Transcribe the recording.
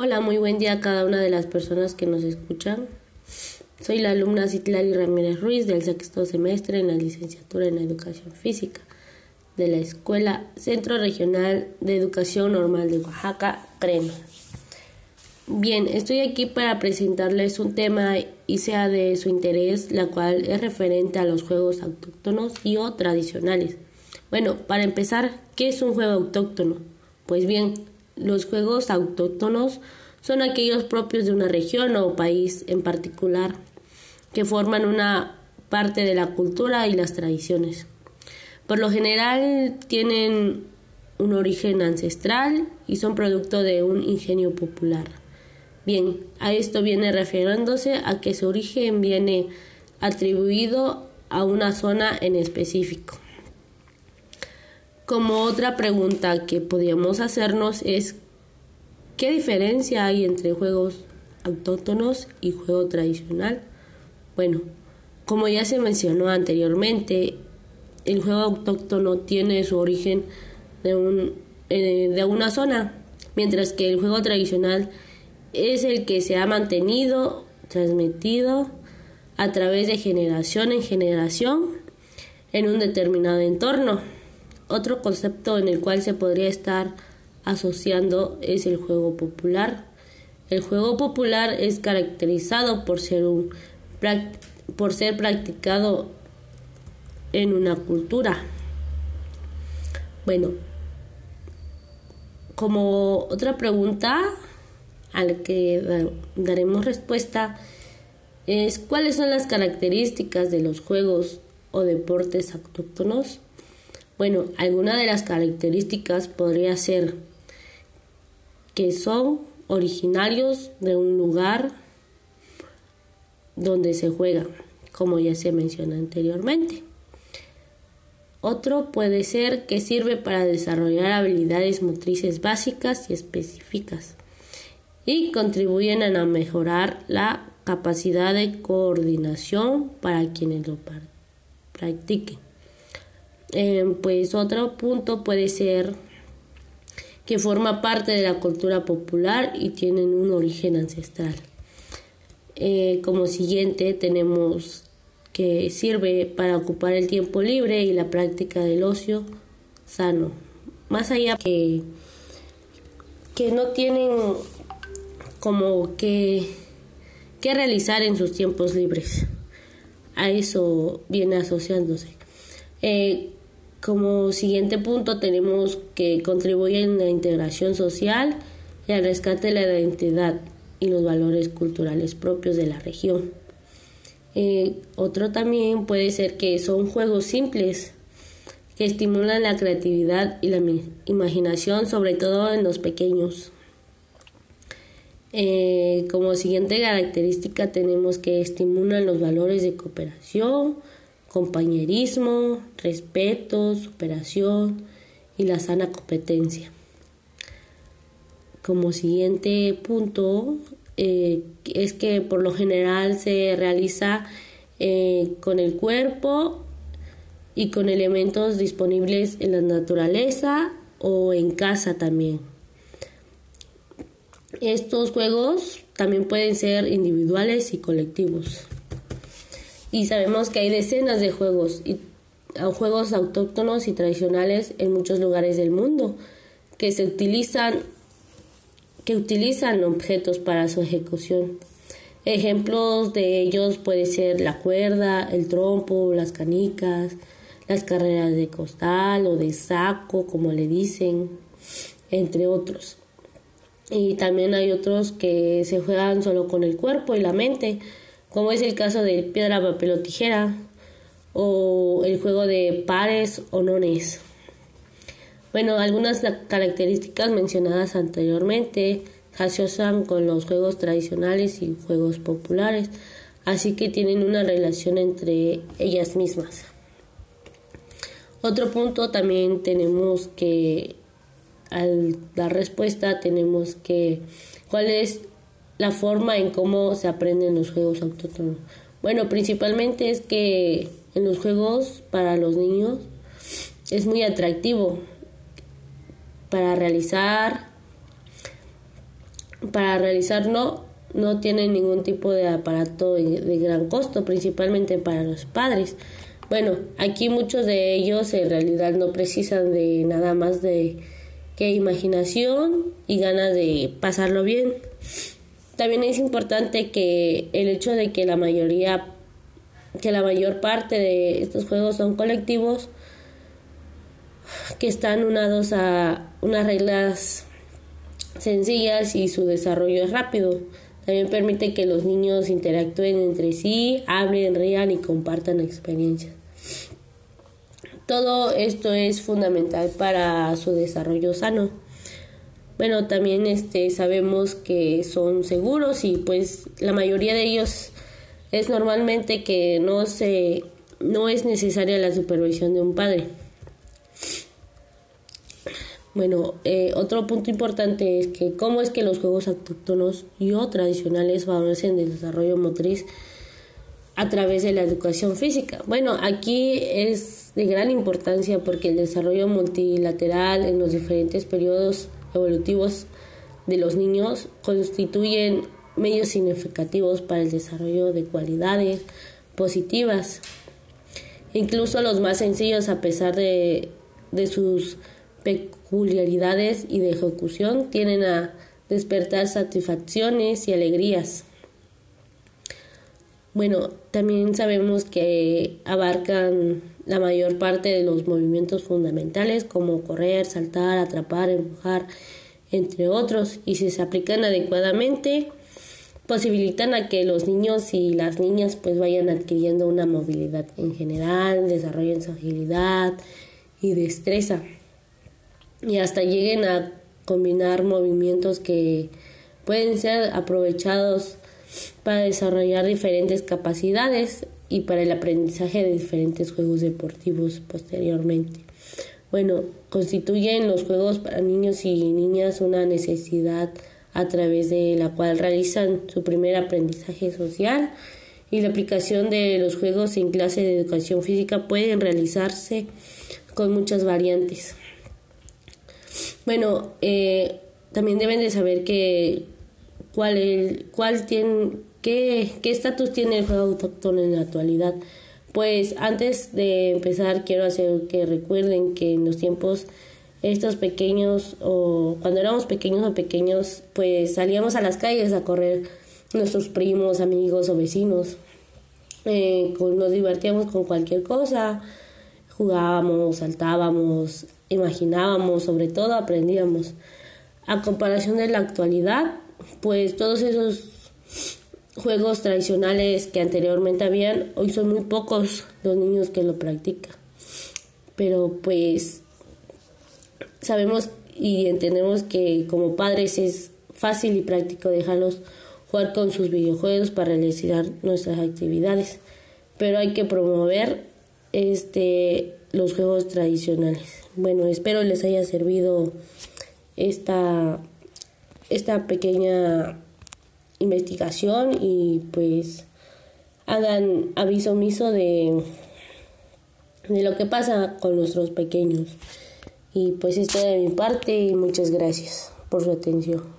Hola, muy buen día a cada una de las personas que nos escuchan. Soy la alumna Citlali Ramírez Ruiz del sexto semestre en la licenciatura en Educación Física de la Escuela Centro Regional de Educación Normal de Oaxaca, CREMA. Bien, estoy aquí para presentarles un tema y sea de su interés, la cual es referente a los juegos autóctonos y o tradicionales. Bueno, para empezar, ¿qué es un juego autóctono? Pues bien, los juegos autóctonos son aquellos propios de una región o país en particular, que forman una parte de la cultura y las tradiciones. Por lo general tienen un origen ancestral y son producto de un ingenio popular. Bien, a esto viene refiriéndose a que su origen viene atribuido a una zona en específico. Como otra pregunta que podríamos hacernos es ¿qué diferencia hay entre juegos autóctonos y juego tradicional? Bueno, como ya se mencionó anteriormente, el juego autóctono tiene su origen de, un, eh, de una zona, mientras que el juego tradicional es el que se ha mantenido, transmitido a través de generación en generación en un determinado entorno. Otro concepto en el cual se podría estar asociando es el juego popular. El juego popular es caracterizado por ser, un, por ser practicado en una cultura. Bueno, como otra pregunta a la que daremos respuesta es cuáles son las características de los juegos o deportes autóctonos. Bueno, alguna de las características podría ser que son originarios de un lugar donde se juega, como ya se menciona anteriormente. Otro puede ser que sirve para desarrollar habilidades motrices básicas y específicas y contribuyen a mejorar la capacidad de coordinación para quienes lo practiquen. Eh, pues otro punto puede ser que forma parte de la cultura popular y tienen un origen ancestral. Eh, como siguiente tenemos que sirve para ocupar el tiempo libre y la práctica del ocio sano. Más allá que, que no tienen como que, realizar en sus tiempos libres. A eso viene asociándose. Eh, como siguiente punto tenemos que contribuyen a la integración social y al rescate de la identidad y los valores culturales propios de la región. Eh, otro también puede ser que son juegos simples que estimulan la creatividad y la imaginación, sobre todo en los pequeños. Eh, como siguiente característica tenemos que estimulan los valores de cooperación, compañerismo, respeto, superación y la sana competencia. Como siguiente punto eh, es que por lo general se realiza eh, con el cuerpo y con elementos disponibles en la naturaleza o en casa también. Estos juegos también pueden ser individuales y colectivos y sabemos que hay decenas de juegos y juegos autóctonos y tradicionales en muchos lugares del mundo que se utilizan que utilizan objetos para su ejecución. Ejemplos de ellos puede ser la cuerda, el trompo, las canicas, las carreras de costal o de saco, como le dicen, entre otros. Y también hay otros que se juegan solo con el cuerpo y la mente, como es el caso de piedra, papel o tijera, o el juego de pares o nones. Bueno, algunas características mencionadas anteriormente se asocian con los juegos tradicionales y juegos populares, así que tienen una relación entre ellas mismas. Otro punto también tenemos que, al dar respuesta, tenemos que, ¿cuál es la forma en cómo se aprenden los juegos autóctonos. Bueno, principalmente es que en los juegos para los niños es muy atractivo para realizar para realizarlo no tienen ningún tipo de aparato de gran costo, principalmente para los padres. Bueno, aquí muchos de ellos en realidad no precisan de nada más de que imaginación y ganas de pasarlo bien. También es importante que el hecho de que la mayoría, que la mayor parte de estos juegos son colectivos, que están unados a unas reglas sencillas y su desarrollo es rápido. También permite que los niños interactúen entre sí, hablen, rían y compartan experiencias. Todo esto es fundamental para su desarrollo sano. Bueno, también este sabemos que son seguros y pues la mayoría de ellos es normalmente que no se no es necesaria la supervisión de un padre. Bueno, eh, otro punto importante es que cómo es que los juegos autóctonos y o tradicionales favorecen el desarrollo motriz a través de la educación física. Bueno, aquí es de gran importancia porque el desarrollo multilateral en los diferentes periodos evolutivos de los niños constituyen medios significativos para el desarrollo de cualidades positivas. Incluso los más sencillos, a pesar de, de sus peculiaridades y de ejecución, tienen a despertar satisfacciones y alegrías. Bueno, también sabemos que abarcan la mayor parte de los movimientos fundamentales como correr, saltar, atrapar, empujar, entre otros, y si se aplican adecuadamente, posibilitan a que los niños y las niñas pues vayan adquiriendo una movilidad en general, desarrollen su agilidad y destreza, y hasta lleguen a combinar movimientos que pueden ser aprovechados para desarrollar diferentes capacidades y para el aprendizaje de diferentes juegos deportivos posteriormente. Bueno, constituyen los juegos para niños y niñas una necesidad a través de la cual realizan su primer aprendizaje social y la aplicación de los juegos en clase de educación física pueden realizarse con muchas variantes. Bueno, eh, también deben de saber que cuál, el, cuál tiene, qué estatus tiene el juego autóctono en la actualidad. Pues antes de empezar quiero hacer que recuerden que en los tiempos estos pequeños o cuando éramos pequeños o pequeños pues salíamos a las calles a correr nuestros primos, amigos o vecinos. Eh, nos divertíamos con cualquier cosa, jugábamos, saltábamos, imaginábamos, sobre todo aprendíamos. A comparación de la actualidad, pues todos esos juegos tradicionales que anteriormente habían, hoy son muy pocos los niños que lo practican. Pero pues sabemos y entendemos que como padres es fácil y práctico dejarlos jugar con sus videojuegos para realizar nuestras actividades. Pero hay que promover este los juegos tradicionales. Bueno, espero les haya servido esta esta pequeña investigación y pues hagan aviso omiso de, de lo que pasa con nuestros pequeños. Y pues esto de mi parte y muchas gracias por su atención.